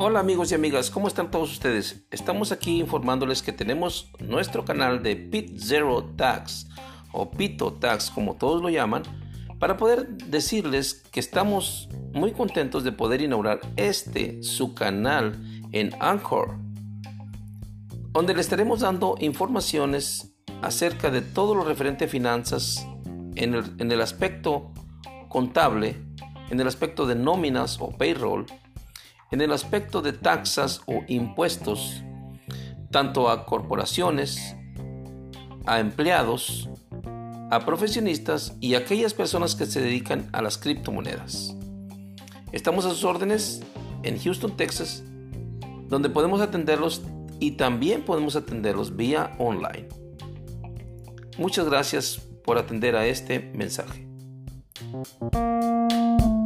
Hola amigos y amigas, ¿cómo están todos ustedes? Estamos aquí informándoles que tenemos nuestro canal de Pit Zero Tax o Pito Tax como todos lo llaman para poder decirles que estamos muy contentos de poder inaugurar este su canal en Anchor donde le estaremos dando informaciones acerca de todo lo referente a finanzas en el, en el aspecto contable, en el aspecto de nóminas o payroll, en el aspecto de taxas o impuestos, tanto a corporaciones, a empleados, a profesionistas y a aquellas personas que se dedican a las criptomonedas. Estamos a sus órdenes en Houston, Texas, donde podemos atenderlos y también podemos atenderlos vía online. Muchas gracias por atender a este mensaje. Thank you.